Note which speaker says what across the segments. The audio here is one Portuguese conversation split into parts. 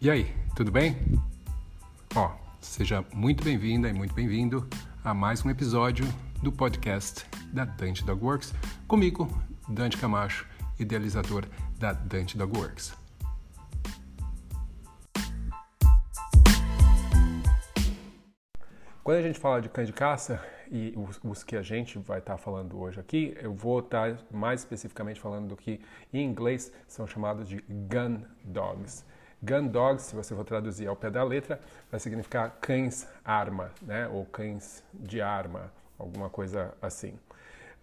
Speaker 1: E aí, tudo bem? Ó, seja muito bem-vinda e muito bem-vindo a mais um episódio do podcast da Dante Dog Works, comigo, Dante Camacho, idealizador da Dante Dog Works. Quando a gente fala de cães de caça e os, que a gente vai estar tá falando hoje aqui, eu vou estar tá mais especificamente falando do que em inglês são chamados de gun dogs. Gun dogs, se você for traduzir ao pé da letra, vai significar cães-arma, né? ou cães de arma, alguma coisa assim.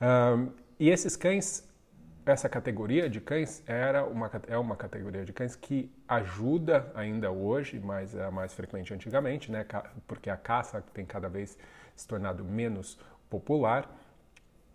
Speaker 1: Um, e esses cães, essa categoria de cães era uma, é uma categoria de cães que ajuda ainda hoje, mas é mais frequente antigamente, né? porque a caça tem cada vez se tornado menos popular,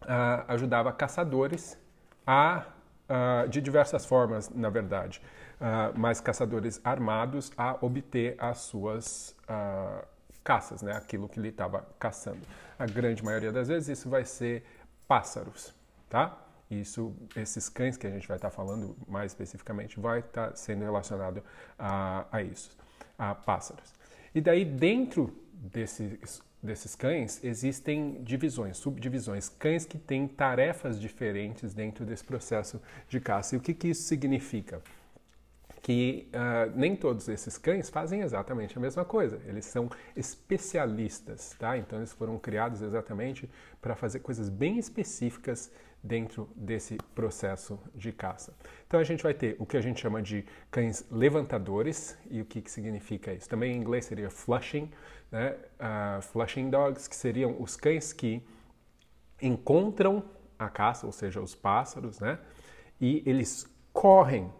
Speaker 1: uh, ajudava caçadores a, uh, de diversas formas, na verdade uh, mais caçadores armados a obter as suas uh, caças, né? aquilo que ele estava caçando. A grande maioria das vezes isso vai ser pássaros, tá? Isso, esses cães que a gente vai estar tá falando mais especificamente vai estar tá sendo relacionado a, a isso, a pássaros. E daí dentro desses desses cães, existem divisões, subdivisões, cães que têm tarefas diferentes dentro desse processo de caça. E o que, que isso significa? Que uh, nem todos esses cães fazem exatamente a mesma coisa. Eles são especialistas, tá? Então eles foram criados exatamente para fazer coisas bem específicas dentro desse processo de caça. Então a gente vai ter o que a gente chama de cães levantadores e o que, que significa isso. Também em inglês seria flushing, né? Uh, flushing dogs, que seriam os cães que encontram a caça, ou seja, os pássaros, né? E eles correm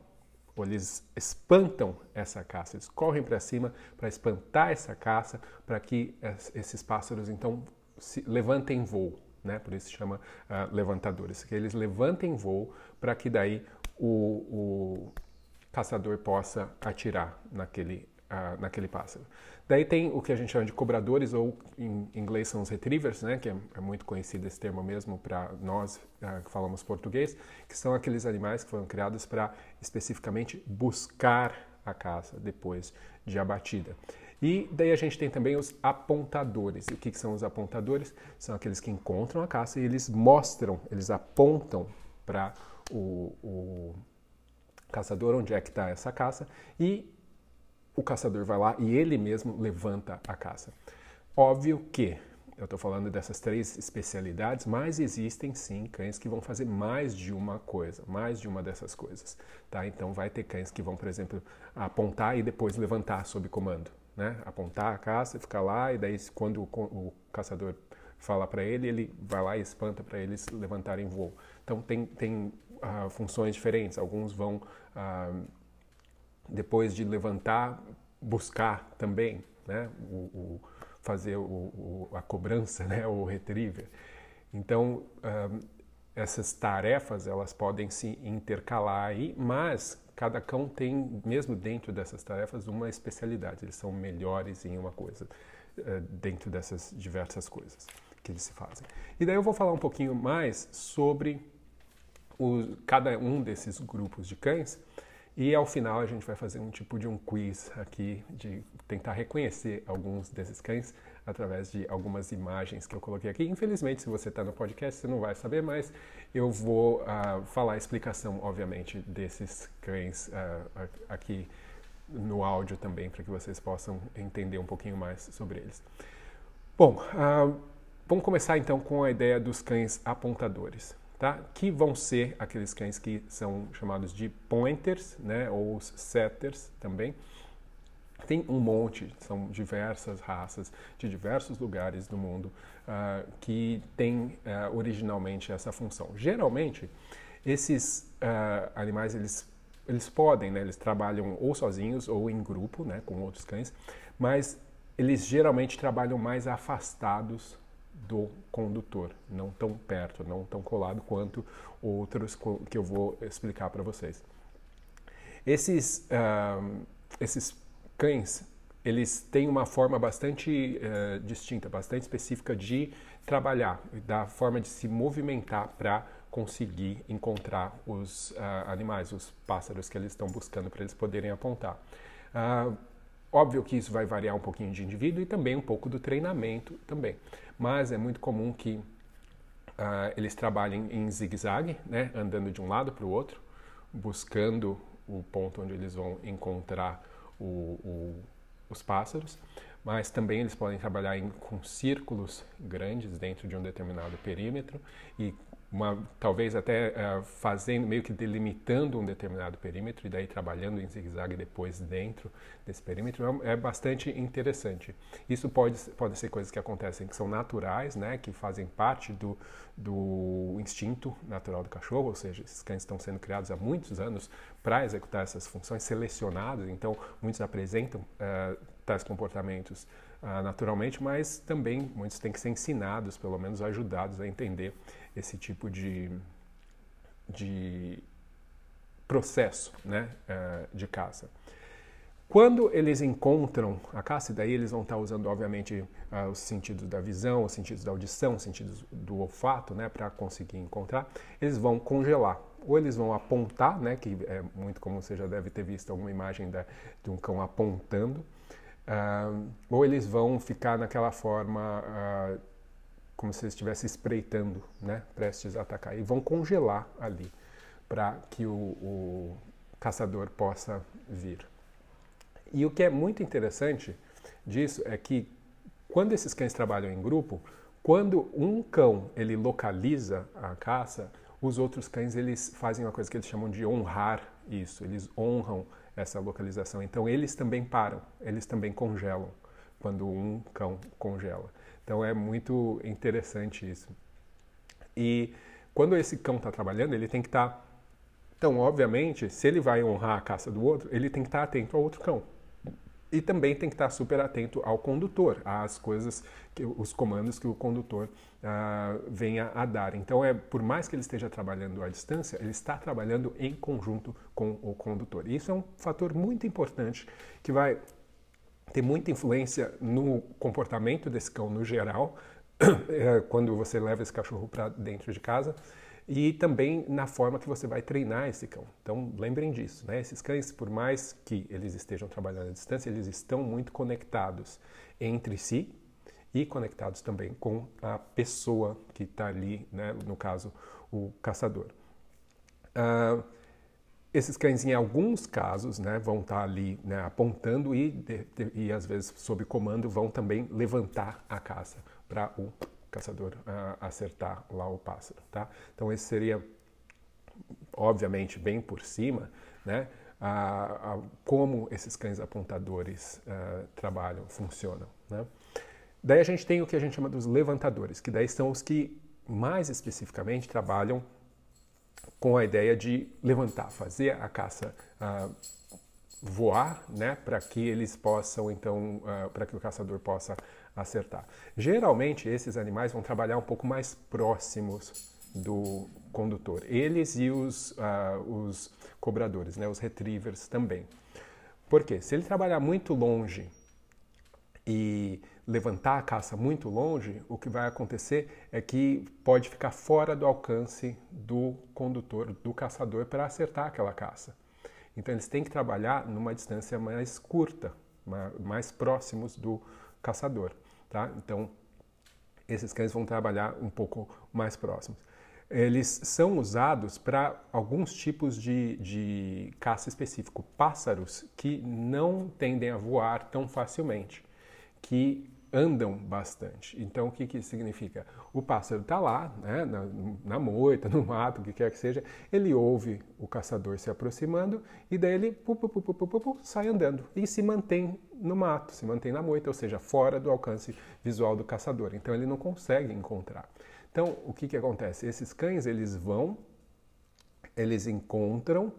Speaker 1: ou eles espantam essa caça, eles correm para cima para espantar essa caça, para que esses pássaros então se levantem voo, né? Por isso se chama uh, levantadores, que eles levantem voo para que daí o, o, caçador possa atirar naquele naquele pássaro. Daí tem o que a gente chama de cobradores, ou em inglês são os retrievers, né, que é, é muito conhecido esse termo mesmo para nós uh, que falamos português, que são aqueles animais que foram criados para especificamente buscar a caça depois de abatida. E daí a gente tem também os apontadores. E o que, que são os apontadores? São aqueles que encontram a caça e eles mostram, eles apontam para o, o caçador onde é que está essa caça e o caçador vai lá e ele mesmo levanta a caça. Óbvio que eu estou falando dessas três especialidades, mas existem sim cães que vão fazer mais de uma coisa, mais de uma dessas coisas. Tá? Então vai ter cães que vão, por exemplo, apontar e depois levantar sob comando. Né? Apontar a caça, ficar lá e daí quando o, o caçador fala para ele, ele vai lá e espanta para eles levantarem voo. Então tem, tem uh, funções diferentes. Alguns vão uh, depois de levantar, buscar também, né? o, o fazer o, o, a cobrança, né? o retriever. Então, um, essas tarefas elas podem se intercalar aí, mas cada cão tem, mesmo dentro dessas tarefas, uma especialidade. Eles são melhores em uma coisa, uh, dentro dessas diversas coisas que eles se fazem. E daí eu vou falar um pouquinho mais sobre o, cada um desses grupos de cães e ao final a gente vai fazer um tipo de um quiz aqui, de tentar reconhecer alguns desses cães através de algumas imagens que eu coloquei aqui. Infelizmente, se você está no podcast, você não vai saber, mas eu vou uh, falar a explicação, obviamente, desses cães uh, aqui no áudio também, para que vocês possam entender um pouquinho mais sobre eles. Bom, uh, vamos começar então com a ideia dos cães apontadores tá? que vão ser aqueles cães que são chamados de pointers, né? ou setters também. Tem um monte, são diversas raças de diversos lugares do mundo uh, que têm uh, originalmente essa função. Geralmente, esses uh, animais eles, eles podem, né? eles trabalham ou sozinhos ou em grupo, né? com outros cães, mas eles geralmente trabalham mais afastados do condutor, não tão perto, não tão colado quanto outros que eu vou explicar para vocês. Esses, uh, esses cães, eles têm uma forma bastante uh, distinta, bastante específica de trabalhar, da forma de se movimentar para conseguir encontrar os uh, animais, os pássaros que eles estão buscando para eles poderem apontar. Uh, óbvio que isso vai variar um pouquinho de indivíduo e também um pouco do treinamento também, mas é muito comum que uh, eles trabalhem em zigue-zague, né, andando de um lado para o outro, buscando o ponto onde eles vão encontrar o, o, os pássaros, mas também eles podem trabalhar em, com círculos grandes dentro de um determinado perímetro e uma, talvez até uh, fazendo, meio que delimitando um determinado perímetro e daí trabalhando em zigue-zague depois dentro desse perímetro é, é, bastante interessante. Isso pode, pode ser coisas que acontecem que são naturais, né, que fazem parte do, do instinto natural do cachorro, ou seja, esses cães estão sendo criados há muitos anos para executar essas funções selecionadas, então muitos apresentam uh, tais comportamentos uh, naturalmente, mas também muitos têm que ser ensinados, pelo menos ajudados a entender esse tipo de, de processo né, uh, de caça. Quando eles encontram a caça, daí eles vão estar usando, obviamente, uh, os sentidos da visão, os sentidos da audição, os sentidos do olfato, né, para conseguir encontrar, eles vão congelar. Ou eles vão apontar, né, que é muito comum, você já deve ter visto alguma imagem da, de um cão apontando, Uh, ou eles vão ficar naquela forma uh, como se estivesse espreitando, né, prestes a atacar, e vão congelar ali para que o, o caçador possa vir. E o que é muito interessante disso é que quando esses cães trabalham em grupo, quando um cão ele localiza a caça, os outros cães eles fazem uma coisa que eles chamam de honrar isso. Eles honram essa localização. Então eles também param, eles também congelam quando um cão congela. Então é muito interessante isso. E quando esse cão está trabalhando, ele tem que estar. Tá... Então, obviamente, se ele vai honrar a caça do outro, ele tem que estar tá atento ao outro cão. E também tem que estar super atento ao condutor, às coisas, que, os comandos que o condutor uh, venha a dar. Então, é por mais que ele esteja trabalhando à distância, ele está trabalhando em conjunto com o condutor. E isso é um fator muito importante que vai ter muita influência no comportamento desse cão no geral, eh, quando você leva esse cachorro para dentro de casa e também na forma que você vai treinar esse cão. Então, lembrem disso, né? Esses cães, por mais que eles estejam trabalhando à distância, eles estão muito conectados entre si e conectados também com a pessoa que está ali, né? no caso, o caçador. Uh, esses cães, em alguns casos, né, vão estar tá ali né, apontando e, de, de, e, às vezes, sob comando, vão também levantar a caça para o caçador uh, acertar lá o pássaro, tá? Então esse seria, obviamente, bem por cima, né? A, como esses cães apontadores uh, trabalham, funcionam, né? Daí a gente tem o que a gente chama dos levantadores, que daí são os que mais especificamente trabalham com a ideia de levantar, fazer a caça uh, voar, né, para que eles possam então, uh, para que o caçador possa acertar. Geralmente esses animais vão trabalhar um pouco mais próximos do condutor, eles e os, uh, os cobradores, né, os retrievers também. Por quê? Se ele trabalhar muito longe e levantar a caça muito longe, o que vai acontecer é que pode ficar fora do alcance do condutor, do caçador, para acertar aquela caça. Então eles têm que trabalhar numa distância mais curta, mais próximos do caçador. Tá? Então esses cães vão trabalhar um pouco mais próximos. Eles são usados para alguns tipos de, de caça específico, pássaros que não tendem a voar tão facilmente, que andam bastante. Então, o que, que significa? O pássaro está lá, né, na, na, moita, no mato, o que quer que seja, ele ouve o caçador se aproximando e daí ele pu, pu, pu, sai andando e se mantém no mato, se mantém na moita, ou seja, fora do alcance visual do caçador. Então, ele não consegue encontrar. Então, o que, que acontece? Esses cães, eles vão, eles encontram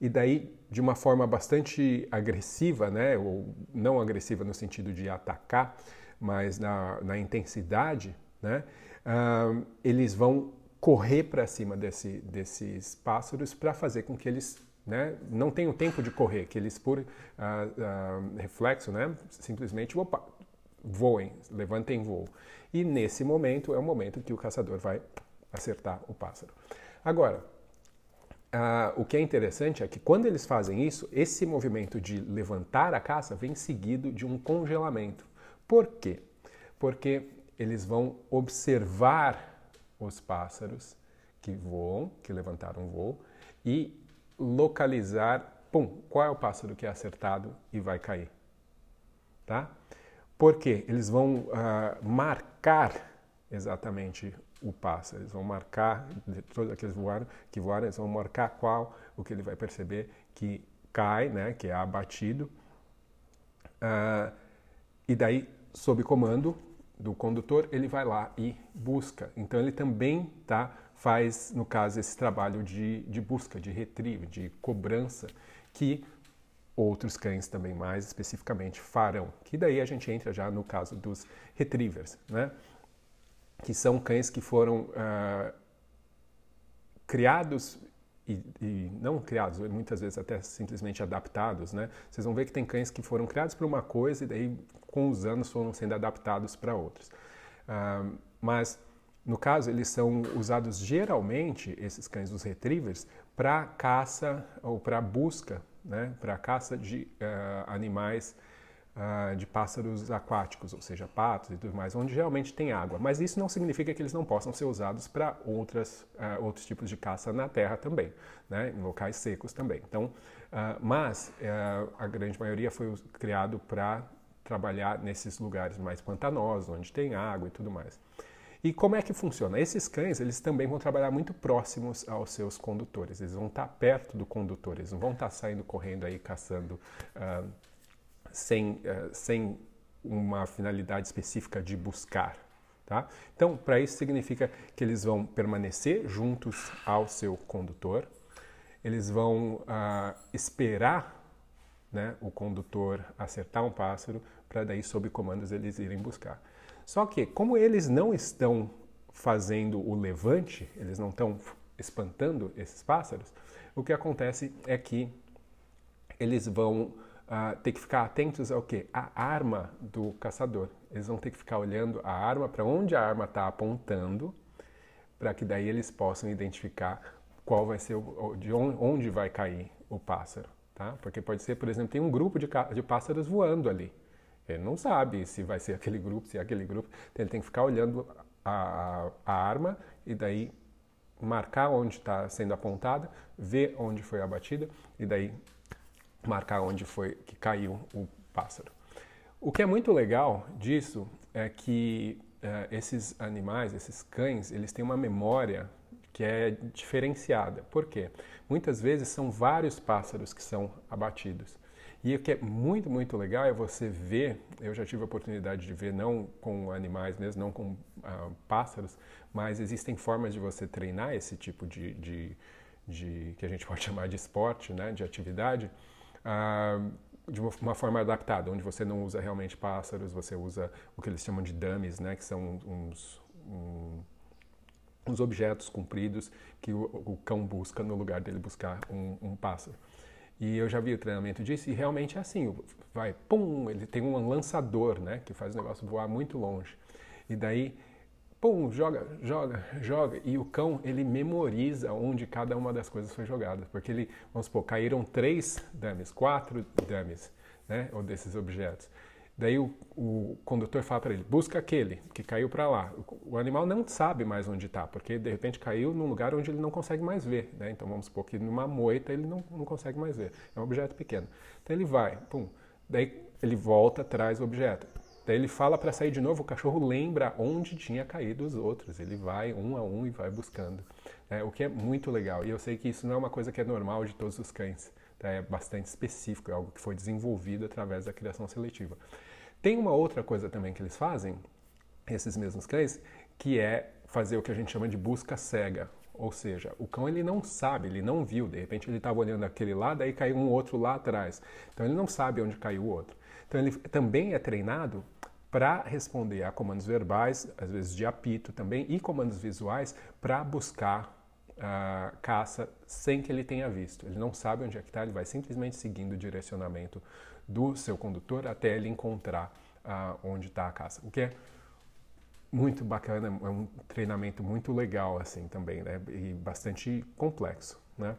Speaker 1: e daí de uma forma bastante agressiva, né, ou não agressiva no sentido de atacar, mas na, na intensidade, né, uh, eles vão correr para cima desse, desses pássaros para fazer com que eles né, não tenham tempo de correr, que eles por uh, uh, reflexo, né, simplesmente opa, voem, levantem voo. E nesse momento é o momento que o caçador vai acertar o pássaro. Agora, ah, o que é interessante é que quando eles fazem isso, esse movimento de levantar a caça vem seguido de um congelamento. Por quê? Porque eles vão observar os pássaros que voam, que levantaram voo, e localizar, pum, qual é o pássaro que é acertado e vai cair. Tá? Porque eles vão uh, marcar exatamente o pássaro, eles vão marcar, de todos aqueles voaram, que voaram, eles vão marcar qual, o que ele vai perceber que cai, né, que é abatido. Uh, e daí, sob comando do condutor, ele vai lá e busca. Então ele também tá, faz, no caso, esse trabalho de, de busca, de retrieve, de cobrança, que outros cães também mais especificamente farão. Que daí a gente entra já no caso dos retrievers, né? Que são cães que foram uh, criados e, e, não criados, muitas vezes até simplesmente adaptados, né? Vocês vão ver que tem cães que foram criados para uma coisa e daí com os anos foram sendo adaptados para outras. Uh, mas no caso eles são usados geralmente esses cães os retrievers para caça ou para busca, né? Para caça de uh, animais uh, de pássaros aquáticos, ou seja, patos e tudo mais, onde geralmente tem água. Mas isso não significa que eles não possam ser usados para outras uh, outros tipos de caça na terra também, né? em locais secos também. Então, uh, mas a grande maioria foi criado para trabalhar nesses lugares mais pantanosos, onde tem água e tudo mais. E como é que funciona? Esses cães, eles também vão trabalhar muito próximos aos seus condutores. Eles vão estar perto do condutor, eles não vão estar saindo correndo aí caçando uh, sem, uh, sem uma finalidade específica de buscar. Tá? Então, para isso significa que eles vão permanecer juntos ao seu condutor, eles vão uh, esperar né, o condutor acertar um pássaro para daí, sob comandos, eles irem buscar. Só que, como eles não estão fazendo o levante, eles não estão espantando esses pássaros, o que acontece é que eles vão uh, ter que ficar atentos ao que? A arma do caçador. Eles vão ter que ficar olhando a arma, para onde a arma está apontando, para que daí eles possam identificar qual vai ser, o, de onde vai cair o pássaro. Tá? Porque pode ser, por exemplo, tem um grupo de, de pássaros voando ali. Ele não sabe se vai ser aquele grupo, se é aquele grupo. Então ele tem que ficar olhando a, a arma e daí marcar onde está sendo apontada, ver onde foi abatida e daí marcar onde foi que caiu o pássaro. O que é muito legal disso é que uh, esses animais, esses cães, eles têm uma memória que é diferenciada. Por quê? Muitas vezes são vários pássaros que são abatidos. E o que é muito, muito legal é você ver, eu já tive a oportunidade de ver, não com animais mesmo, não com uh, pássaros, mas existem formas de você treinar esse tipo de, de, de, que a gente pode chamar de esporte, né, de atividade, uh, de uma forma adaptada, onde você não usa realmente pássaros, você usa o que eles chamam de dummies, né, que são uns, um, uns objetos compridos que o, o, cão busca no lugar dele buscar um, um pássaro. E eu já vi o treinamento disso e realmente é assim, vai, pum, ele tem um lançador, né, que faz o negócio voar muito longe. E daí, pum, joga, joga, joga, e o cão, ele memoriza onde cada uma das coisas foi jogada, porque ele, vamos supor, caíram três dummies, quatro dummies, né, ou desses objetos. Daí o, o condutor fala para ele, busca aquele que caiu para lá. O, o, animal não sabe mais onde está, porque de repente caiu num lugar onde ele não consegue mais ver. Né? Então vamos supor que numa moita ele não, não consegue mais ver. É um objeto pequeno. Então ele vai, pum. Daí ele volta, traz o objeto. Daí ele fala para sair de novo, o cachorro lembra onde tinha caído os outros. Ele vai um a um e vai buscando. Né? O que é muito legal. E eu sei que isso não é uma coisa que é normal de todos os cães. Tá? É bastante específico, é algo que foi desenvolvido através da criação seletiva. Tem uma outra coisa também que eles fazem, esses mesmos cães, que é fazer o que a gente chama de busca cega. Ou seja, o cão ele não sabe, ele não viu, de repente ele estava olhando aquele lá, daí caiu um outro lá atrás. Então ele não sabe onde caiu o outro. Então ele também é treinado para responder a comandos verbais, às vezes de apito também, e comandos visuais para buscar uh, caça sem que ele tenha visto. Ele não sabe onde é que está, ele vai simplesmente seguindo o direcionamento do seu condutor até ele encontrar uh, onde está a caça. O que é muito bacana, é um treinamento muito legal assim também, né? E bastante complexo, né?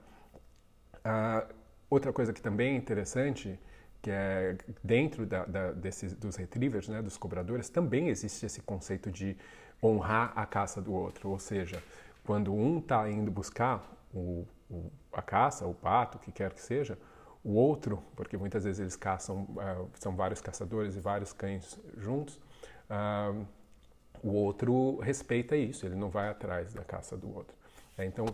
Speaker 1: Uh, outra coisa que também é interessante, que é dentro da, da, desses, dos retrievers, né, dos cobradores, também existe esse conceito de honrar a caça do outro. Ou seja, quando um está indo buscar o, o, a caça, o pato, o que quer que seja, o outro, porque muitas vezes eles caçam, uh, são vários caçadores e vários cães juntos, uh, o outro respeita isso, ele não vai atrás da caça do outro. É, então,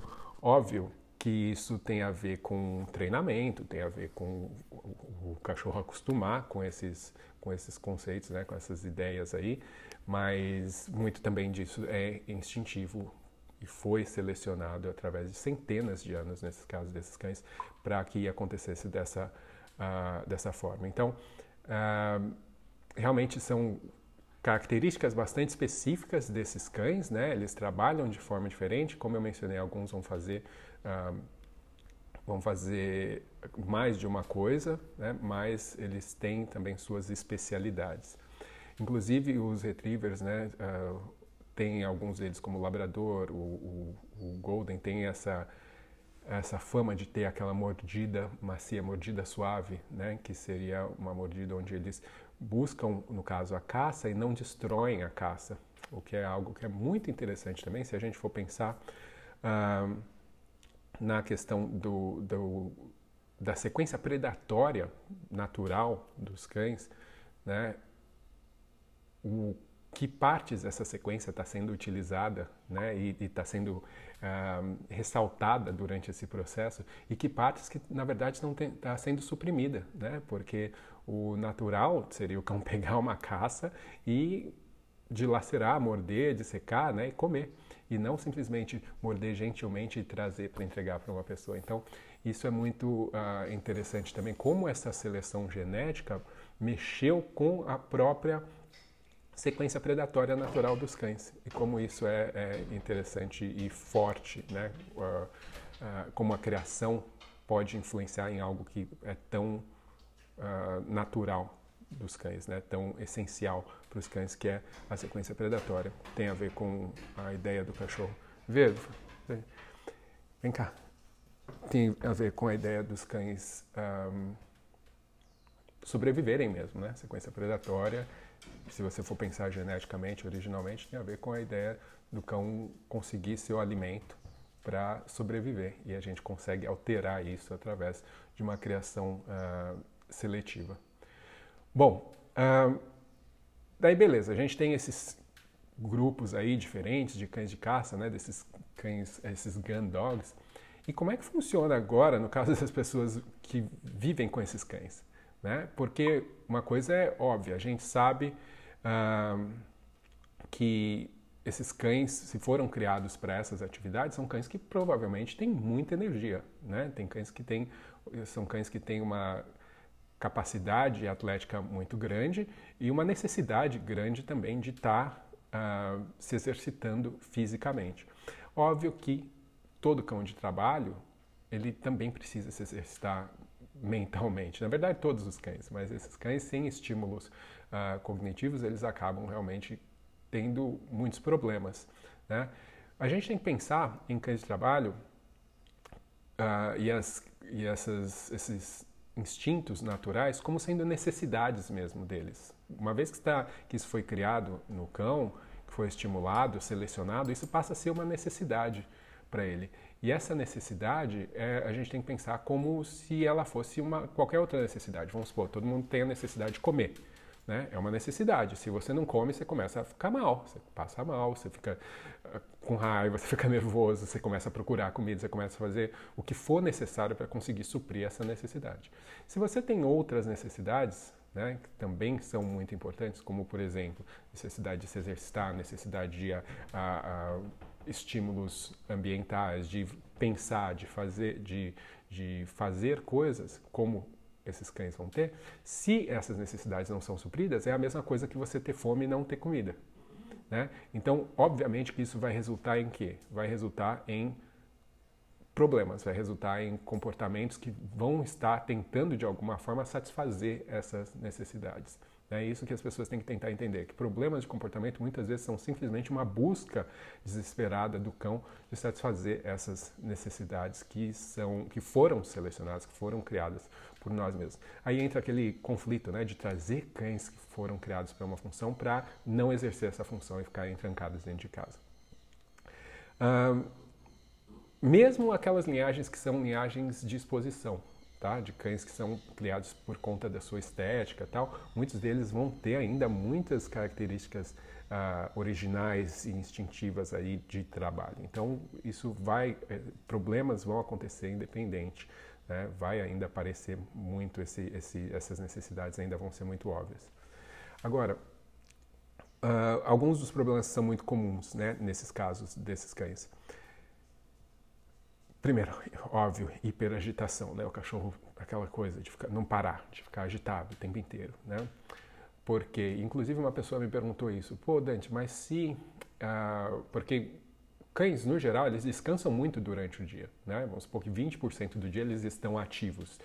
Speaker 1: óbvio que isso tem a ver com treinamento, tem a ver com o, cachorro acostumar com esses, com esses conceitos, né, com essas ideias aí, mas muito também disso é instintivo e foi selecionado através de centenas de anos, nesses casos desses cães, para que acontecesse dessa, uh, dessa forma. Então, uh, realmente são características bastante específicas desses cães, né? Eles trabalham de forma diferente, como eu mencionei, alguns vão fazer uh, vão fazer mais de uma coisa, né? mas eles têm também suas especialidades. Inclusive os retrievers, né? Uh, tem alguns deles como o labrador, o, o, o golden tem essa essa fama de ter aquela mordida macia, mordida suave, né? Que seria uma mordida onde eles buscam, no caso, a caça e não destroem a caça, o que é algo que é muito interessante também, se a gente for pensar uh, na questão do, do, da sequência predatória natural dos cães, né? O que partes dessa sequência está sendo utilizada né, e está sendo uh, ressaltada durante esse processo e que partes que na verdade está sendo suprimida, né, porque o natural seria o cão pegar uma caça e dilacerar, morder, dissecar né, e comer e não simplesmente morder gentilmente e trazer para entregar para uma pessoa. Então isso é muito uh, interessante também como essa seleção genética mexeu com a própria sequência predatória natural dos cães e como isso é, é interessante e forte, né? Uh, uh, como a criação pode influenciar em algo que é tão natural dos cães, né? Tão essencial para os cães que é a sequência predatória. Tem a ver com a ideia do cachorro verde. Vem cá. Tem a ver com a ideia dos cães um, sobreviverem mesmo, né? Sequência predatória se você for pensar geneticamente, originalmente, tem a ver com a ideia do cão conseguir seu alimento para sobreviver. E a gente consegue alterar isso através de uma criação uh, seletiva. Bom, uh, daí beleza, a gente tem esses grupos aí diferentes de cães de caça, né, desses cães, esses gun dogs. E como é que funciona agora no caso das pessoas que vivem com esses cães? Né? Porque uma coisa é óbvia, a gente sabe que esses cães, se foram criados para essas atividades, são cães que provavelmente têm muita energia, né? Tem cães que têm, são cães que têm uma capacidade atlética muito grande e uma necessidade grande também de estar tá, uh, se exercitando fisicamente. Óbvio que todo cão de trabalho ele também precisa se exercitar mentalmente. Na verdade, todos os cães, mas esses cães sem estímulos uh, cognitivos, eles acabam realmente tendo muitos problemas. Né? A gente tem que pensar em cães de trabalho uh, e, as, e essas, esses instintos naturais como sendo necessidades mesmo deles. Uma vez que, está, que isso foi criado no cão, que foi estimulado, selecionado, isso passa a ser uma necessidade para ele. E essa necessidade, é, a gente tem que pensar como se ela fosse uma, qualquer outra necessidade. Vamos supor, todo mundo tem a necessidade de comer. Né? É uma necessidade. Se você não come, você começa a ficar mal, você passa mal, você fica uh, com raiva, você fica nervoso, você começa a procurar comida, você começa a fazer o que for necessário para conseguir suprir essa necessidade. Se você tem outras necessidades, né, que também são muito importantes, como por exemplo, necessidade de se exercitar, necessidade de a, a, a estímulos ambientais, de pensar, de fazer, de, de fazer coisas, como esses cães vão ter, se essas necessidades não são supridas, é a mesma coisa que você ter fome e não ter comida. Né? Então, obviamente que isso vai resultar em quê? Vai resultar em problemas, vai resultar em comportamentos que vão estar tentando de alguma forma satisfazer essas necessidades. É isso que as pessoas têm que tentar entender, que problemas de comportamento muitas vezes são simplesmente uma busca desesperada do cão de satisfazer essas necessidades que são que foram selecionadas, que foram criadas por nós mesmos. Aí entra aquele conflito, né, de trazer cães que foram criados para uma função para não exercer essa função e ficarem trancados dentro de casa. mesmo aquelas linhagens que são linhagens de exposição, tá? de cães que são criados por conta da sua estética tal, muitos deles vão ter ainda muitas características uh, originais e instintivas aí de trabalho. Então isso vai, eh, problemas vão acontecer independente, né? vai ainda aparecer muito esse, esse, essas necessidades ainda vão ser muito óbvias. Agora, uh, alguns dos problemas são muito comuns, né? nesses casos desses cães. Primeiro, óbvio, hiperagitação, né? O cachorro, aquela coisa de ficar, não parar, de ficar agitado o tempo inteiro, né? Porque, inclusive, uma pessoa me perguntou isso. Pô, Dante, mas se... Uh, porque cães, no geral, eles descansam muito durante o dia, né? Vamos supor que 20% do dia eles estão ativos.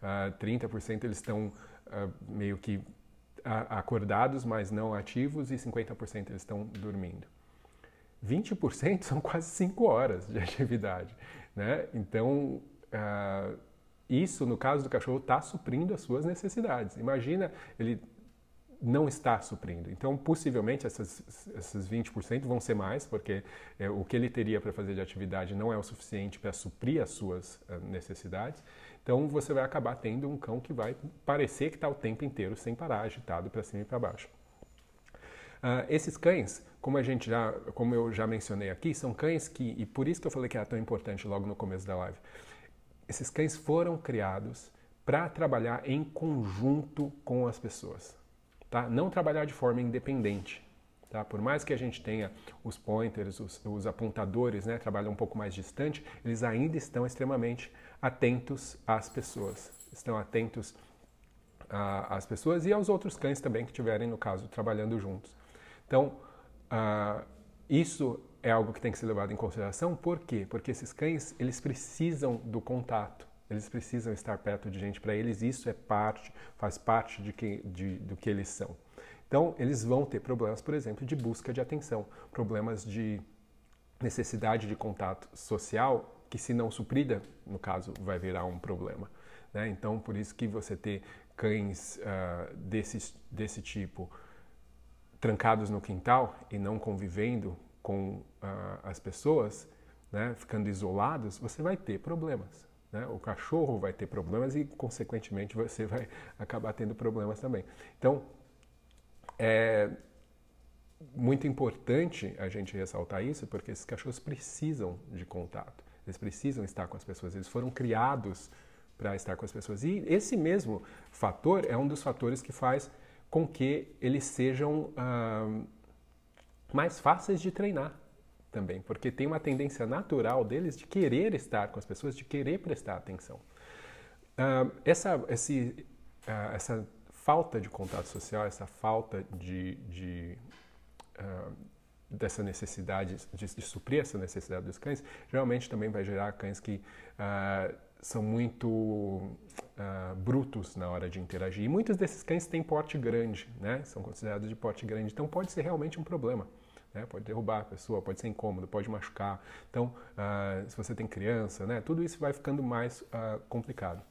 Speaker 1: Uh, ah, 30% eles estão uh, meio que acordados, mas não ativos, e 50% eles estão dormindo. 20% são quase 5 horas de atividade. Né? Então, uh, isso, no caso do cachorro, está suprindo as suas necessidades. Imagina ele não está suprindo. Então, possivelmente, essas, essas 20% vão ser mais, porque é, o que ele teria para fazer de atividade não é o suficiente para suprir as suas uh, necessidades. Então, você vai acabar tendo um cão que vai parecer que está o tempo inteiro sem parar, agitado para cima e para baixo. Uh, esses cães, como a gente já, como eu já mencionei aqui, são cães que, e por isso que eu falei que era tão importante logo no começo da live, esses cães foram criados para trabalhar em conjunto com as pessoas, tá? Não trabalhar de forma independente, tá? Por mais que a gente tenha os pointers, os, os apontadores, né, trabalham um pouco mais distante, eles ainda estão extremamente atentos às pessoas, estão atentos às pessoas e aos outros cães também que estiverem, no caso, trabalhando juntos. Então, uh, isso é algo que tem que ser levado em consideração. Por quê? Porque esses cães, eles precisam do contato. Eles precisam estar perto de gente. Para eles, isso é parte, faz parte de, que, de, do que eles são. Então, eles vão ter problemas, por exemplo, de busca de atenção, problemas de necessidade de contato social, que se não suprida, no caso, vai virar um problema. Né? Então, por isso que você ter cães uh, desse, desse tipo trancados no quintal e não convivendo com uh, as pessoas, né, ficando isolados, você vai ter problemas. Né? O cachorro vai ter problemas e, consequentemente, você vai acabar tendo problemas também. Então, é muito importante a gente ressaltar isso, porque esses cachorros precisam de contato, eles precisam estar com as pessoas, eles foram criados para estar com as pessoas. E esse mesmo fator é um dos fatores que faz com que eles sejam ah, mais fáceis de treinar também, porque tem uma tendência natural deles de querer estar com as pessoas, de querer prestar atenção. Ah, essa, esse, ah, essa falta de contato social, essa falta de, de dessa necessidade de, de, suprir essa necessidade dos cães, geralmente também vai gerar cães que são muito uh, brutos na hora de interagir. E muitos desses cães têm porte grande, né? São considerados de porte grande. Então pode ser realmente um problema. Né? Pode derrubar a pessoa, pode ser incômodo, pode machucar. Então, uh, se você tem criança, né? Tudo isso vai ficando mais uh, complicado.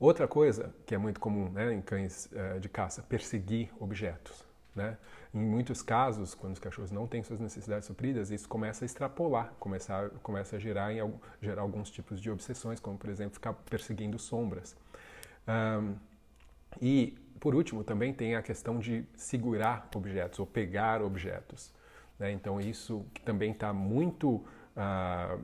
Speaker 1: Outra coisa que é muito comum né, em cães de caça, perseguir objetos. Né? Em muitos casos, quando os cachorros não têm suas necessidades supridas, isso começa a extrapolar, começa, começa a gerar, em, gerar alguns tipos de obsessões, como por exemplo ficar perseguindo sombras. Um, e por último, também tem a questão de segurar objetos ou pegar objetos. Né? Então isso também está muito uh,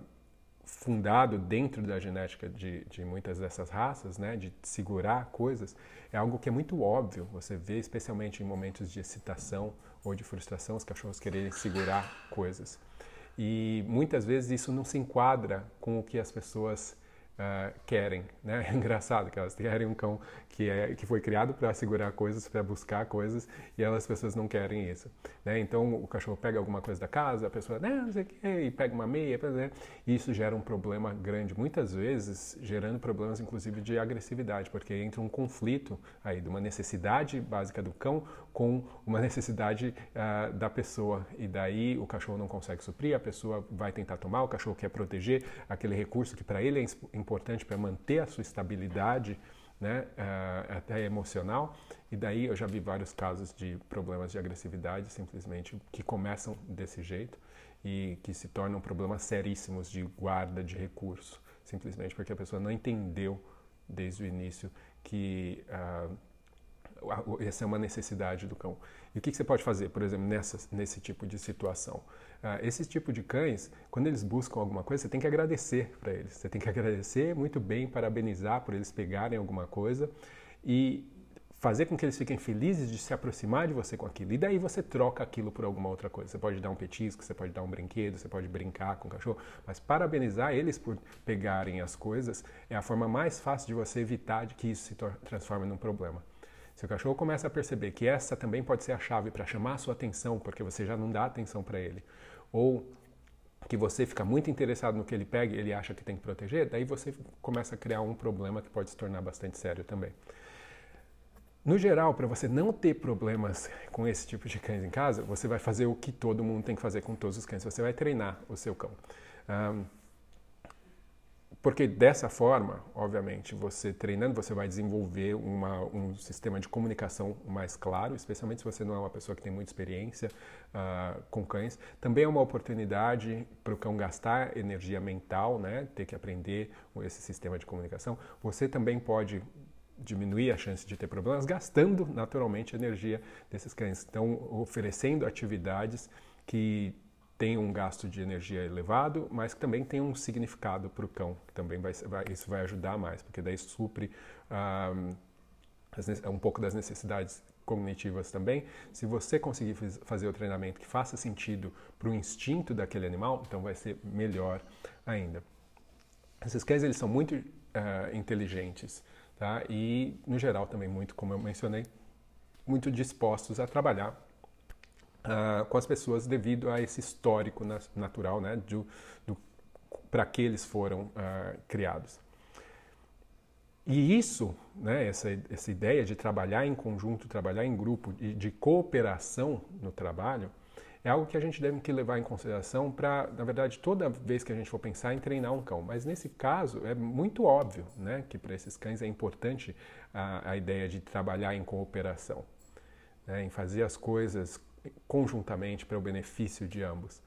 Speaker 1: fundado dentro da genética de, de, muitas dessas raças, né, de segurar coisas, é algo que é muito óbvio. Você vê, especialmente em momentos de excitação ou de frustração, os cachorros quererem segurar coisas. E muitas vezes isso não se enquadra com o que as pessoas uh, querem. Né? É engraçado que elas querem um cão que, é, que foi criado para segurar coisas, para buscar coisas, e elas pessoas não querem isso. Né? Então o cachorro pega alguma coisa da casa, a pessoa né, não sei o que, e pega uma meia, né? e isso gera um problema grande, muitas vezes gerando problemas inclusive de agressividade, porque entra um conflito aí de uma necessidade básica do cão com uma necessidade uh, da pessoa, e daí o cachorro não consegue suprir, a pessoa vai tentar tomar, o cachorro quer proteger aquele recurso que para ele é importante para manter a sua estabilidade né, uh, até emocional. E daí eu já vi vários casos de problemas de agressividade simplesmente que começam desse jeito e que se tornam problemas seríssimos de guarda de recurso, simplesmente porque a pessoa não entendeu desde o início que uh, essa é uma necessidade do cão. E o que, você pode fazer, por exemplo, nessa, nesse tipo de situação? Uh, esse tipo de cães, quando eles buscam alguma coisa, você tem que agradecer para eles. Você tem que agradecer muito bem, parabenizar por eles pegarem alguma coisa e fazer com que eles fiquem felizes de se aproximar de você com aquilo. E daí você troca aquilo por alguma outra coisa. Você pode dar um petisco, você pode dar um brinquedo, você pode brincar com o cachorro, mas parabenizar eles por pegarem as coisas é a forma mais fácil de você evitar de que isso se transforme num problema. Se o cachorro começa a perceber que essa também pode ser a chave para chamar a sua atenção, porque você já não dá atenção para ele, ou que você fica muito interessado no que ele pega e ele acha que tem que proteger, daí você começa a criar um problema que pode se tornar bastante sério também. No geral, para você não ter problemas com esse tipo de cães em casa, você vai fazer o que todo mundo tem que fazer com todos os cães. Você vai treinar o seu cão. Um, porque dessa forma, obviamente, você treinando, você vai desenvolver uma, um sistema de comunicação mais claro, especialmente se você não é uma pessoa que tem muita experiência uh, com cães. Também é uma oportunidade para o cão gastar energia mental, né? ter que aprender esse sistema de comunicação. Você também pode diminuir a chance de ter problemas gastando naturalmente a energia desses cães. Então, oferecendo atividades que tem um gasto de energia elevado, mas que também tem um significado para o cão, que também vai, vai, isso vai ajudar mais, porque daí supre um, um pouco das necessidades cognitivas também. Se você conseguir fazer o treinamento que faça sentido para o instinto daquele animal, então vai ser melhor ainda. Esses cães eles são muito uh, inteligentes, tá? E no geral também muito, como eu mencionei, muito dispostos a trabalhar uh, com as pessoas devido a esse histórico natural né, do, do para que eles foram uh, criados. E isso, né, essa, essa ideia de trabalhar em conjunto, trabalhar em grupo, de, de cooperação no trabalho, é algo que a gente deve que levar em consideração para, na verdade, toda vez que a gente for pensar em treinar um cão. Mas nesse caso é muito óbvio, né, que para esses cães é importante a, a ideia de trabalhar em cooperação, né, em fazer as coisas conjuntamente para o benefício de ambos.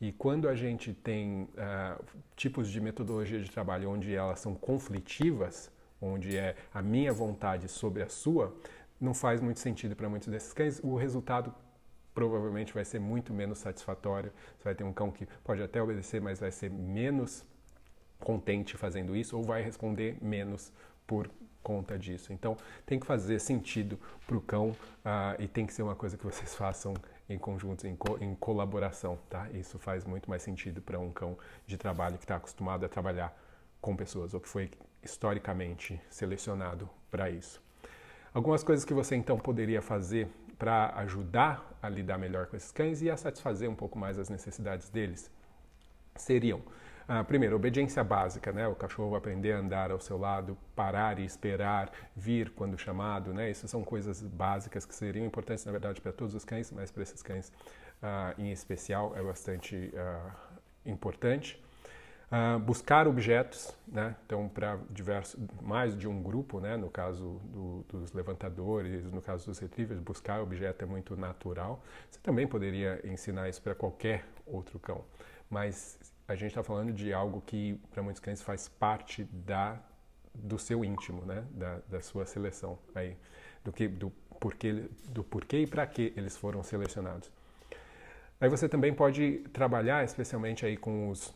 Speaker 1: E quando a gente tem uh, tipos de metodologia de trabalho onde elas são conflitivas, onde é a minha vontade sobre a sua, não faz muito sentido para muitos desses cães. O resultado provavelmente vai ser muito menos satisfatório. Você vai ter um cão que pode até obedecer, mas vai ser menos contente fazendo isso ou vai responder menos por conta disso. Então, tem que fazer sentido para o cão uh, e tem que ser uma coisa que vocês façam em conjunto, em, co em colaboração, tá? Isso faz muito mais sentido para um cão de trabalho que está acostumado a trabalhar com pessoas ou que foi historicamente selecionado para isso. Algumas coisas que você então poderia fazer para ajudar a lidar melhor com esses cães e a satisfazer um pouco mais as necessidades deles seriam ah, primeiro, obediência básica, né? O cachorro aprender a andar ao seu lado, parar e esperar, vir quando chamado, né? Isso são coisas básicas que seriam importantes, na verdade, para todos os cães, mas para esses cães ah, em especial é bastante ah, importante. Uh, buscar objetos, né? então para diversos, mais de um grupo, né? no caso do, dos levantadores, no caso dos retrievers, buscar objeto é muito natural. Você também poderia ensinar isso para qualquer outro cão, mas a gente está falando de algo que para muitos cães faz parte da do seu íntimo, né? da, da sua seleção aí, do que do porquê do porquê e para que eles foram selecionados. Aí você também pode trabalhar, especialmente aí com os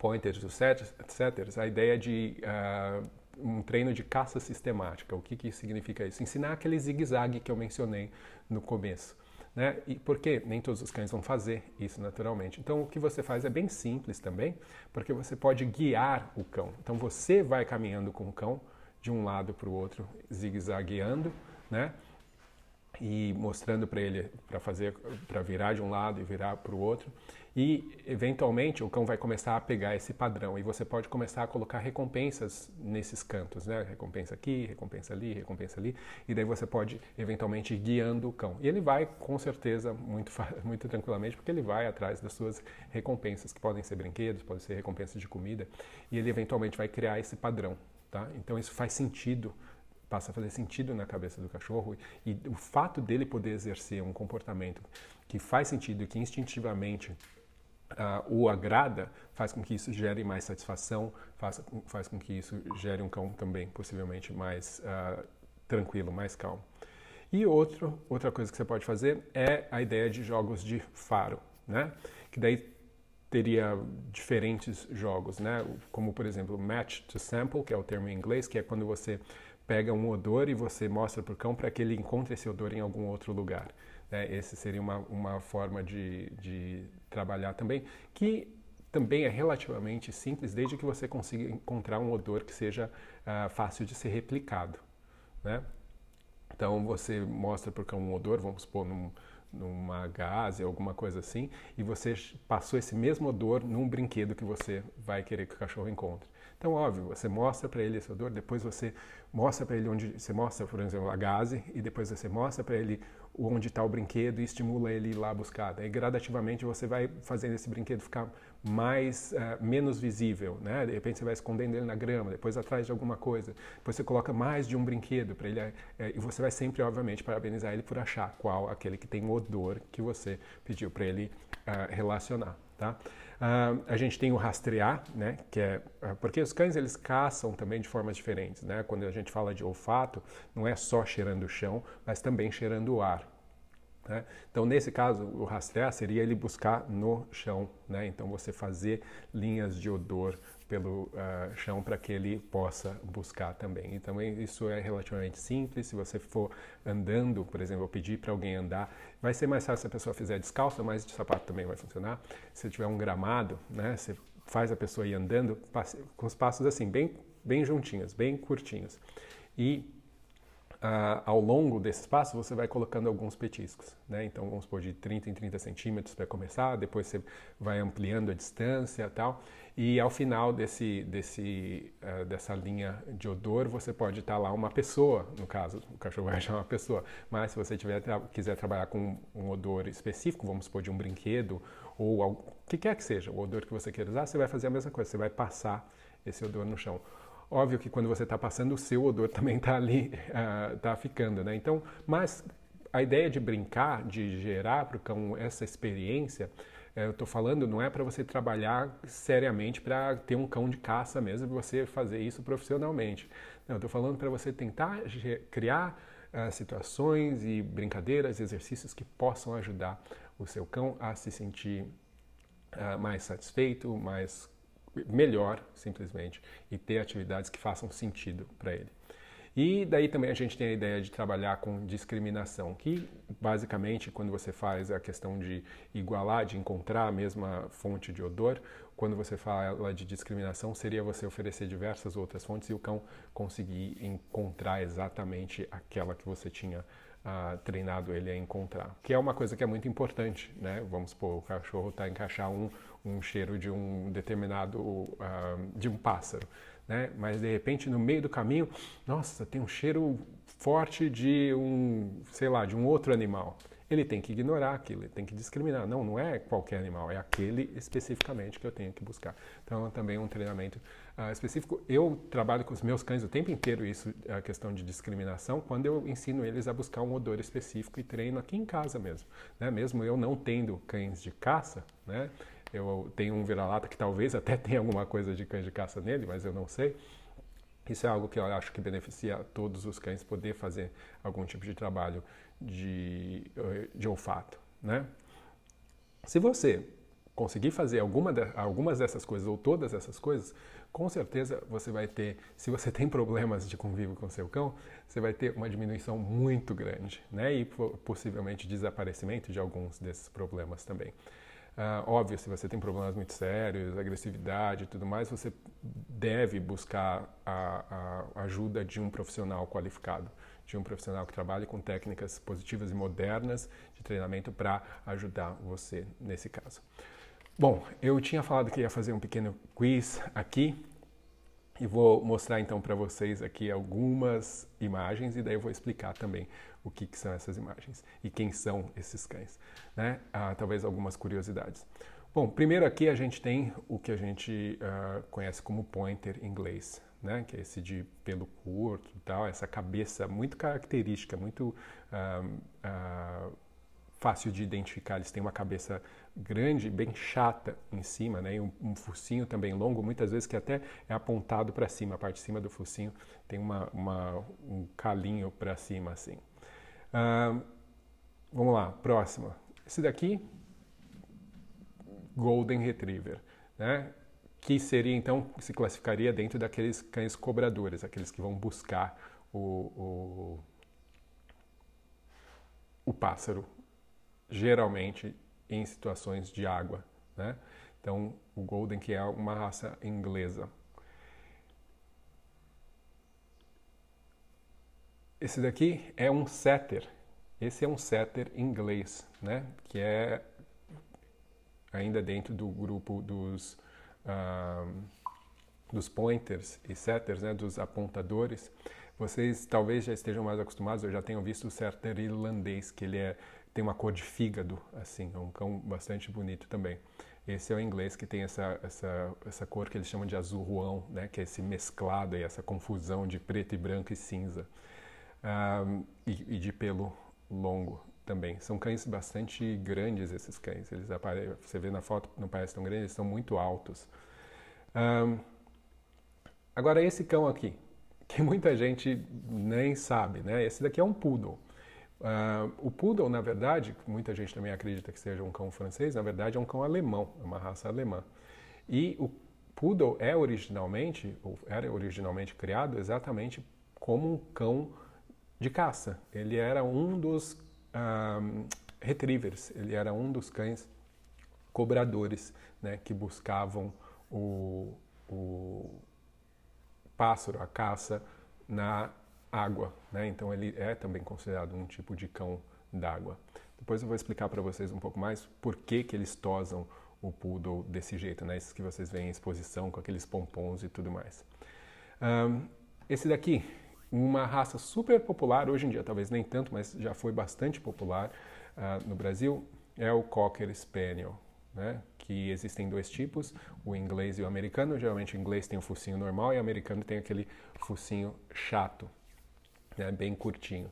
Speaker 1: pointers, os setters, a ideia de uh, um treino de caça sistemática. O que, que significa isso? Ensinar aquele zigue-zague que eu mencionei no começo. Né? E porque nem todos os cães vão fazer isso naturalmente. Então, o que você faz é bem simples também, porque você pode guiar o cão. Então, você vai caminhando com o cão de um lado para o outro, zigue-zagueando, né? e mostrando para ele para fazer para virar de um lado e virar para o outro e eventualmente o cão vai começar a pegar esse padrão. E você pode começar a colocar recompensas nesses cantos, né? Recompensa aqui, recompensa ali, recompensa ali. E daí você pode eventualmente ir guiando o cão. E ele vai com certeza muito muito tranquilamente porque ele vai atrás das suas recompensas que podem ser brinquedos, podem ser recompensas de comida. E ele eventualmente vai criar esse padrão, tá? Então isso faz sentido passa a fazer sentido na cabeça do cachorro. E o fato dele poder exercer um comportamento que faz sentido e que instintivamente uh, o agrada faz com que isso gere mais satisfação, faz, faz com que isso gere um cão também possivelmente mais uh, tranquilo, mais calmo. E outro, outra coisa que você pode fazer é a ideia de jogos de faro, né? Que daí teria diferentes jogos, né? Como por exemplo, match to sample, que é o termo em inglês, que é quando você pega um odor e você mostra para o cão para que ele encontre esse odor em algum outro lugar. Né? Esse seria uma, uma forma de, de trabalhar também, que também é relativamente simples, desde que você consiga encontrar um odor que seja uh, fácil de ser replicado. Né? Então você mostra o cão um odor, vamos supor, num, numa gaze, alguma coisa assim, e você passou esse mesmo odor num brinquedo que você vai querer que o cachorro encontre. Então, óbvio, você mostra para ele esse odor, depois você mostra para ele onde você mostra, por exemplo, a gase, e depois você mostra para ele onde está o brinquedo e estimula ele ir lá buscar. Gradativamente, você vai fazendo esse brinquedo ficar mais uh, menos visível, né? De repente você vai escondendo ele na grama, depois atrás de alguma coisa, depois você coloca mais de um brinquedo para ele uh, e você vai sempre, obviamente, parabenizar ele por achar qual aquele que tem o odor que você pediu para ele uh, relacionar, tá? Uh, a gente tem o rastrear, né, que é porque os cães eles caçam também de formas diferentes, né? Quando a gente fala de olfato, não é só cheirando o chão, mas também cheirando o ar. Né? Então, nesse caso, o rastrear seria ele buscar no chão, né? Então, você fazer linhas de odor pelo uh, chão para que ele possa buscar também. E também isso é relativamente simples. Se você for andando, por exemplo, pedir para alguém andar, vai ser mais fácil se a pessoa fizer descalça, mas de sapato também vai funcionar. Se tiver um gramado, né, você faz a pessoa ir andando com os passos assim, bem, bem juntinhos, bem curtinhos. E ah, ao longo desse espaço você vai colocando alguns petiscos, né? Então vamos supor de 30 em 30 centímetros para começar, depois você vai ampliando a distância e tal, e ao final desse, desse, uh, dessa linha de odor você pode estar lá uma pessoa, no caso, o cachorro vai achar uma pessoa, mas se você tiver, quiser trabalhar com um odor específico, vamos supor de um brinquedo ou o que quer que seja, o odor que você queira usar, você vai fazer a mesma coisa, você vai passar esse odor no chão. Óbvio que quando você está passando, o seu odor também está ali, está uh, ficando, né? Então, mas a ideia de brincar, de gerar para o cão essa experiência, eh, eu estou falando, não é para você trabalhar seriamente para ter um cão de caça mesmo, você fazer isso profissionalmente. Não, eu estou falando para você tentar criar uh, situações e brincadeiras, exercícios que possam ajudar o seu cão a se sentir uh, mais satisfeito, mais melhor, simplesmente, e ter atividades que façam sentido para ele. E daí também a gente tem a ideia de trabalhar com discriminação, que basicamente quando você faz a questão de igualar, de encontrar a mesma fonte de odor, quando você fala de discriminação, seria você oferecer diversas outras fontes e o cão conseguir encontrar exatamente aquela que você tinha uh, treinado ele a encontrar. Que é uma coisa que é muito importante, né? Vamos supor, o cachorro está encaixar um, um cheiro de um determinado, uh, de um pássaro, né? Mas de repente no meio do caminho, nossa, tem um cheiro forte de um, sei lá, de um outro animal ele tem que ignorar aquilo, ele tem que discriminar. Não, não é qualquer animal, é aquele especificamente que eu tenho que buscar. Então, é também um treinamento uh, específico. Eu trabalho com os meus cães o tempo inteiro isso, a questão de discriminação, quando eu ensino eles a buscar um odor específico e treino aqui em casa mesmo. Né? Mesmo eu não tendo cães de caça, né? Eu tenho um vira-lata que talvez até tenha alguma coisa de cães de caça nele, mas eu não sei. Isso é algo que eu acho que beneficia todos os cães poder fazer algum tipo de trabalho de, de olfato, né? Se você conseguir fazer alguma de, algumas dessas coisas ou todas essas coisas, com certeza você vai ter, se você tem problemas de convívio com seu cão, você vai ter uma diminuição muito grande, né? E possivelmente desaparecimento de alguns desses problemas também. Uh, óbvio, se você tem problemas muito sérios, agressividade e tudo mais, você deve buscar a, a ajuda de um profissional qualificado, de um profissional que trabalhe com técnicas positivas e modernas de treinamento para ajudar você nesse caso. Bom, eu tinha falado que ia fazer um pequeno quiz aqui e vou mostrar então para vocês aqui algumas imagens e daí eu vou explicar também o que, que são essas imagens e quem são esses cães, né? Ah, talvez algumas curiosidades. Bom, primeiro aqui a gente tem o que a gente uh, conhece como pointer inglês, né? Que é esse de pelo curto e tal, essa cabeça muito característica, muito uh, uh, fácil de identificar. Eles têm uma cabeça grande, bem chata em cima, né? E um, um focinho também longo, muitas vezes que até é apontado para cima, a parte de cima do focinho tem uma, uma um calinho para cima assim. Uh, vamos lá, próxima. Esse daqui, Golden Retriever, né? Que seria então se classificaria dentro daqueles cães cobradores, aqueles que vão buscar o, o, o pássaro, geralmente em situações de água. Né? Então, o Golden, que é uma raça inglesa. Esse daqui é um setter. Esse é um setter inglês, né? que é ainda dentro do grupo dos, uh, dos pointers e setters, né? dos apontadores. Vocês talvez já estejam mais acostumados, eu já tenho visto o setter irlandês, que ele é tem uma cor de fígado, assim, é um cão bastante bonito também. Esse é o inglês que tem essa, essa, essa cor que eles chamam de azul ruão, né? que é esse mesclado e essa confusão de preto e branco e cinza. Um, e, e, de pelo longo também. São cães bastante grandes esses cães. Eles apare... Você vê na foto, não parece tão grande, eles são muito altos. Um, agora esse cão aqui, que muita gente nem sabe, né? Esse daqui é um poodle. Uh, o poodle, na verdade, muita gente também acredita que seja um cão francês, na verdade é um cão alemão, é uma raça alemã. E o poodle é originalmente, ou era originalmente criado exatamente como um cão de caça. Ele era um dos uh, retrievers, ele era um dos cães cobradores, né, que buscavam o, o pássaro, a caça na água, né? Então ele é também considerado um tipo de cão d'água. Depois eu vou explicar para vocês um pouco mais por que, que eles tosam o poodle desse jeito, né? Esses que vocês veem em exposição com aqueles pompons e tudo mais. Um, esse daqui, uma raça super popular hoje em dia, talvez nem tanto, mas já foi bastante popular uh, no Brasil, é o Cocker Spaniel, né? Que existem dois tipos, o inglês e o americano. Geralmente o inglês tem o focinho normal e o americano tem aquele focinho chato, né, bem curtinho.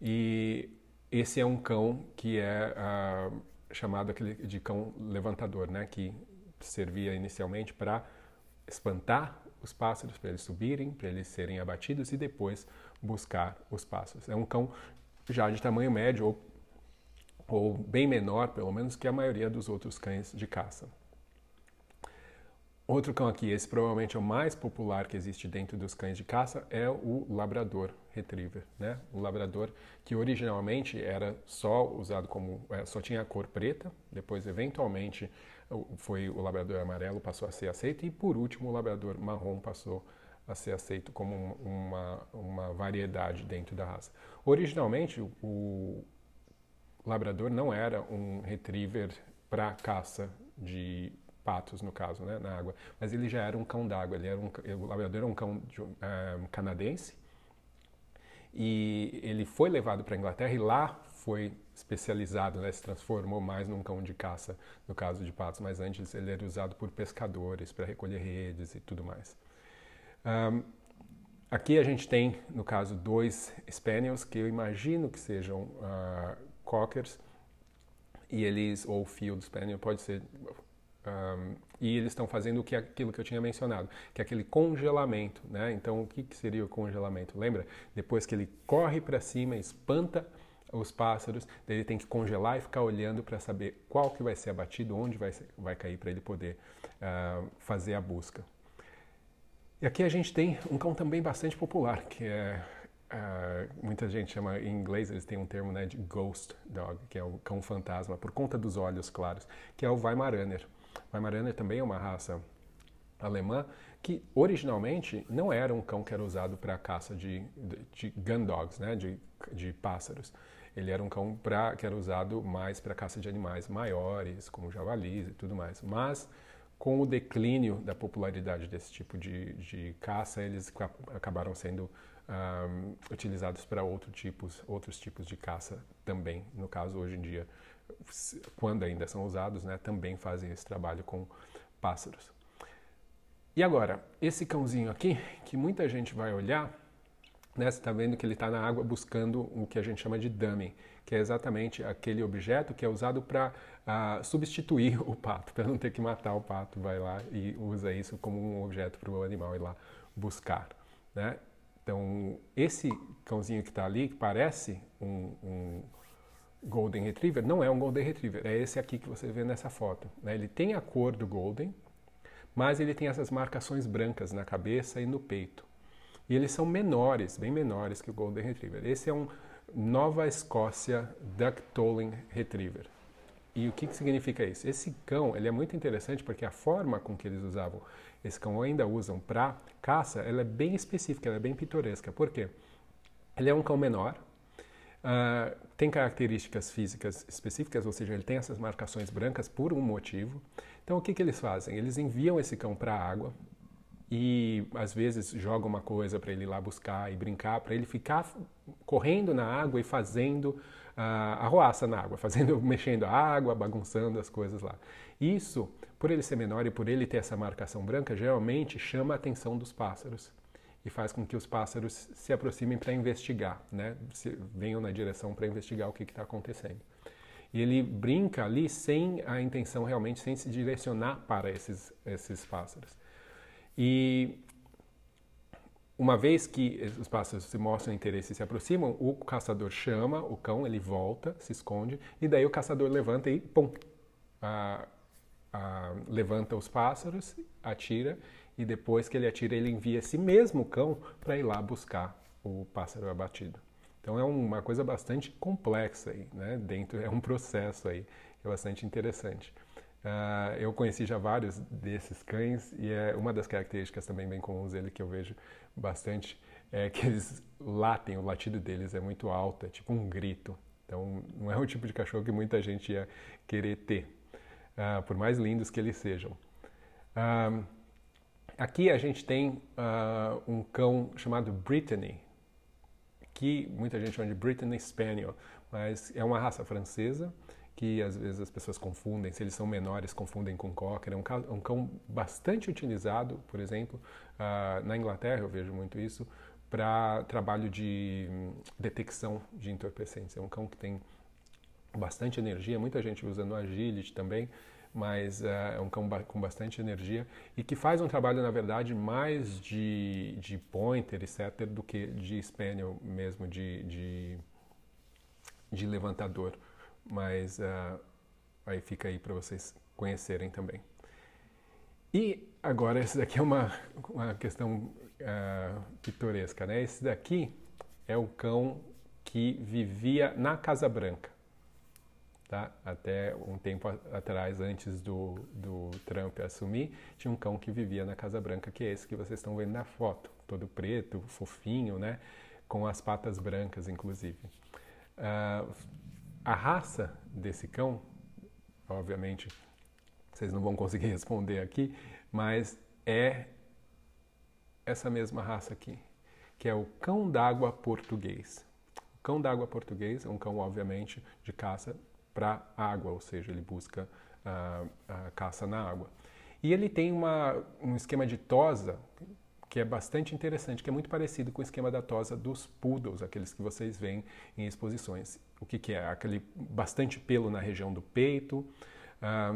Speaker 1: E esse é um cão que é uh, chamado aquele de cão levantador, né, que servia inicialmente para espantar os pássaros, para eles subirem, para eles serem abatidos e depois buscar os pássaros. É um cão já de tamanho médio ou, ou bem menor, pelo menos, que a maioria dos outros cães de caça. Outro cão aqui, esse provavelmente é o mais popular que existe dentro dos cães de caça, é o Labrador Retriever, né? O Labrador que originalmente era só usado como, é, só tinha a cor preta, depois eventualmente foi o Labrador amarelo passou a ser aceito e por último o Labrador marrom passou a ser aceito como uma, uma variedade dentro da raça. Originalmente o Labrador não era um Retriever para caça de patos, no caso, né, na água. Mas ele já era um cão d'água, ele era um, o labrador era um cão de, um, canadense e ele foi levado para a Inglaterra e lá foi especializado, né, se transformou mais num cão de caça, no caso de patos, mas antes ele era usado por pescadores para recolher redes e tudo mais. Um, aqui a gente tem, no caso, dois Spaniels que eu imagino que sejam uh, Cockers e eles, ou Field Spaniel, pode ser um, e eles estão fazendo que, aquilo que eu tinha mencionado, que é aquele congelamento. Né? Então, o que, que seria o congelamento? Lembra? Depois que ele corre para cima, espanta os pássaros, ele tem que congelar e ficar olhando para saber qual que vai ser abatido, onde vai, vai cair para ele poder uh, fazer a busca. E aqui a gente tem um cão também bastante popular, que é uh, muita gente chama em inglês eles têm um termo né, de ghost dog, que é o cão fantasma, por conta dos olhos claros, que é o Weimaraner. Weimaraner também é uma raça alemã que originalmente não era um cão que era usado para caça de, de, de, gun dogs, né, de, de pássaros. Ele era um cão pra, que era usado mais para caça de animais maiores, como javalis e tudo mais. Mas com o declínio da popularidade desse tipo de, de caça, eles acabaram sendo um, utilizados para outro tipos, outros tipos de caça também. No caso, hoje em dia, quando ainda são usados, né, também fazem esse trabalho com pássaros. E agora, esse cãozinho aqui, que muita gente vai olhar, né, você está vendo que ele está na água buscando o que a gente chama de dummy, que é exatamente aquele objeto que é usado para uh, ah, substituir o pato, para não ter que matar o pato, vai lá e usa isso como um objeto para o animal ir lá buscar. Né? Então, esse cãozinho que está ali, que parece um, um, Golden Retriever, não é um Golden Retriever, é esse aqui que você vê nessa foto. Né? Ele tem a cor do Golden, mas ele tem essas marcações brancas na cabeça e no peito. E eles são menores, bem menores que o Golden Retriever. Esse é um Nova Escócia Duck Tolling Retriever. E o que, que significa isso? Esse cão ele é muito interessante porque a forma com que eles usavam esse cão ainda usam para caça, ela é bem específica, ela é bem pitoresca. Por quê? Ele é um cão menor, uh, tem características físicas específicas, ou seja, ele tem essas marcações brancas por um motivo. Então, o que, que eles fazem? Eles enviam esse cão para a água e, às vezes, jogam uma coisa para ele ir lá buscar e brincar, para ele ficar correndo na água e fazendo uh, arruaça na água, fazendo, mexendo a água, bagunçando as coisas lá. Isso, por ele ser menor e por ele ter essa marcação branca, geralmente chama a atenção dos pássaros e faz com que os pássaros se aproximem para investigar, né? Se, venham na direção para investigar o que está acontecendo. E ele brinca ali sem a intenção realmente, sem se direcionar para esses, esses pássaros. E uma vez que os pássaros se mostram interesse e se aproximam, o caçador chama o cão, ele volta, se esconde, e daí o caçador levanta e pum, a, a, levanta os pássaros, atira, e depois que ele atira, ele envia esse mesmo cão para ir lá buscar o pássaro abatido. Então é uma coisa bastante complexa aí, né? Dentro é um processo aí que é bastante interessante. Uh, eu conheci já vários desses cães e é uma das características também bem comuns dele que eu vejo bastante é que eles latem, o latido deles é muito alto, é tipo um grito. Então não é o tipo de cachorro que muita gente ia querer ter, uh, por mais lindos que eles sejam. Uh, aqui a gente tem um cão chamado Brittany, que muita gente chama de Brittany Spaniel, mas é uma raça francesa que às vezes as pessoas confundem, se eles são menores, confundem com Cocker. É um, cão, um cão bastante utilizado, por exemplo, uh, na Inglaterra eu vejo muito isso, para trabalho de um, detecção de entorpecentes. É um cão que tem bastante energia, muita gente usa no agility também, mas uh, é um cão com bastante energia e que faz um trabalho, na verdade, mais de, de pointer e setter do que de spaniel mesmo, de, de, de levantador. Mas uh, aí fica aí para vocês conhecerem também. E agora, esse daqui é uma, uma questão uh, pitoresca, né? Esse daqui é o cão que vivia na Casa Branca. Tá? Até um tempo atrás, antes do, do Trump assumir, tinha um cão que vivia na Casa Branca, que é esse que vocês estão vendo na foto, todo preto, fofinho, né? com as patas brancas, inclusive. Uh, a raça desse cão, obviamente, vocês não vão conseguir responder aqui, mas é essa mesma raça aqui, que é o cão d'água português. O cão d'água português é um cão, obviamente, de caça para água, ou seja, ele busca a, a caça na água. E ele tem uma, um esquema de tosa que é bastante interessante, que é muito parecido com o esquema da tosa dos poodles, aqueles que vocês veem em exposições. O que, que é? Aquele bastante pelo na região do peito, ah,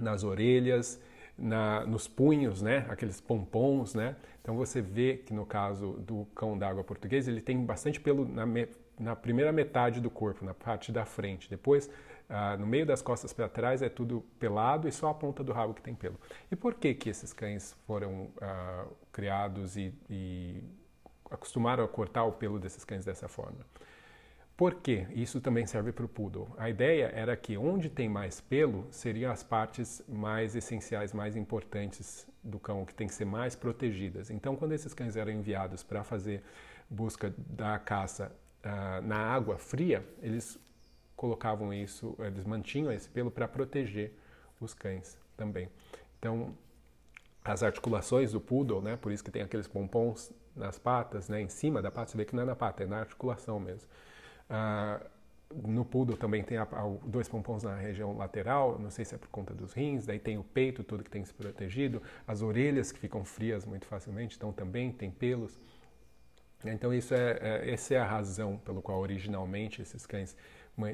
Speaker 1: nas orelhas, na, nos punhos, né? aqueles pompons. Né? Então você vê que no caso do cão d'água português, ele tem bastante pelo na, na primeira metade do corpo, na parte da frente. Depois, ah, no meio das costas para trás, é tudo pelado e só a ponta do rabo que tem pelo. E por que que esses cães foram ah, criados e, e acostumaram a cortar o pelo desses cães dessa forma? Por quê? Isso também serve para o poodle. A ideia era que onde tem mais pelo seriam as partes mais essenciais, mais importantes do cão, que tem que ser mais protegidas. Então, quando esses cães eram enviados para fazer busca da caça uh, na água fria, eles colocavam isso, eles mantinham esse pelo para proteger os cães também. Então, as articulações do poodle, né, por isso que tem aqueles pompons nas patas, né, em cima da pata, você vê que não é na pata, é na articulação mesmo. Uh, no poodle também tem a, a, dois pompons na região lateral, não sei se é por conta dos rins, daí tem o peito todo que tem ser protegido, as orelhas que ficam frias muito facilmente, então também tem pelos. Então isso é, é essa é a razão pelo qual originalmente esses cães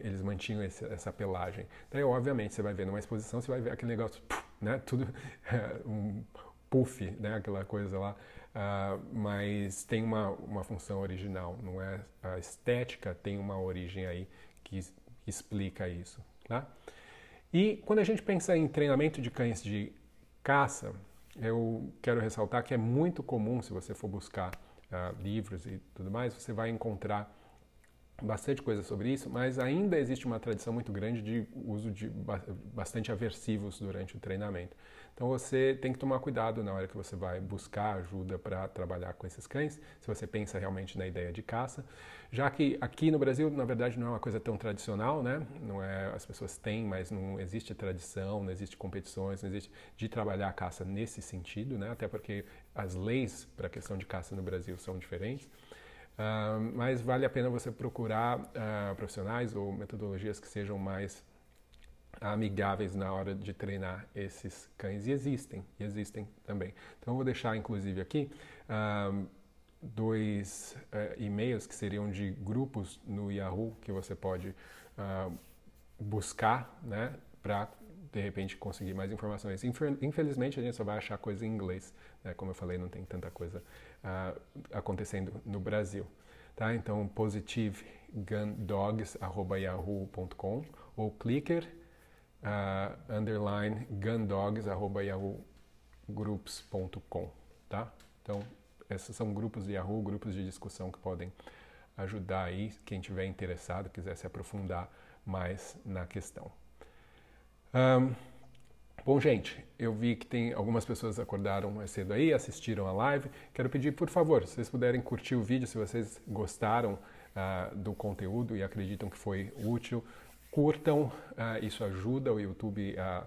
Speaker 1: eles mantinham esse, essa pelagem. Daí obviamente você vai ver numa exposição, você vai ver aquele negócio, né, tudo um puff, né, aquela coisa lá uh, mas tem uma, uma função original, não é? A estética tem uma origem aí que explica isso, tá? E quando a gente pensa em treinamento de cães de caça, eu quero ressaltar que é muito comum, se você for buscar uh, livros e tudo mais, você vai encontrar bastante coisa sobre isso, mas ainda existe uma tradição muito grande de uso de bastante aversivos durante o treinamento. Então você tem que tomar cuidado na hora que você vai buscar ajuda para trabalhar com esses cães, se você pensa realmente na ideia de caça, já que aqui no Brasil, na verdade, não é uma coisa tão tradicional, né? Não é, as pessoas têm, mas não existe tradição, não existe competições, não existe de trabalhar a caça nesse sentido, né? Até porque as leis para a questão de caça no Brasil são diferentes. Uh, mas vale a pena você procurar uh, profissionais ou metodologias que sejam mais amigáveis na hora de treinar esses cães e existem, e existem também. Então eu vou deixar inclusive aqui um, dois uh, e-mails que seriam de grupos no Yahoo que você pode uh, buscar, né, para de repente conseguir mais informações. Infelizmente a gente só vai achar coisa em inglês, né? como eu falei, não tem tanta coisa uh, acontecendo no Brasil. Tá? Então, positivegundogs.yahoo.com ou clicker uh, underline gundogs.yahoogroups.com, tá? Então, esses são grupos de Yahoo, grupos de discussão que podem ajudar aí quem tiver interessado, quiser se aprofundar mais na questão. Um, bom, gente, eu vi que tem algumas pessoas acordaram mais cedo aí, assistiram a live. Quero pedir, por favor, se vocês puderem curtir o vídeo, se vocês gostaram uh, do conteúdo e acreditam que foi útil, curtam, uh, isso ajuda o YouTube a,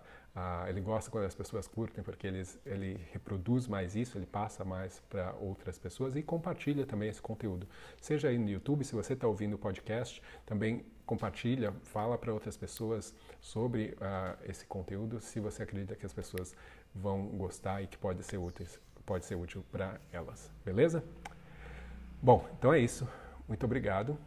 Speaker 1: ele gosta quando as pessoas curtem porque eles, ele reproduz mais isso, ele passa mais para outras pessoas e compartilha também esse conteúdo. Seja aí no YouTube, se você está ouvindo o podcast, também compartilha, fala para outras pessoas sobre uh, esse conteúdo, se você acredita que as pessoas vão gostar e que pode ser útil, pode ser útil para elas, beleza? Bom, então é isso. Muito obrigado.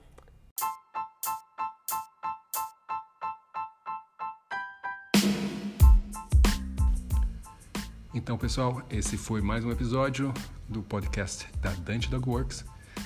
Speaker 1: Então, pessoal, esse foi mais um episódio do podcast da Dante Dog Works.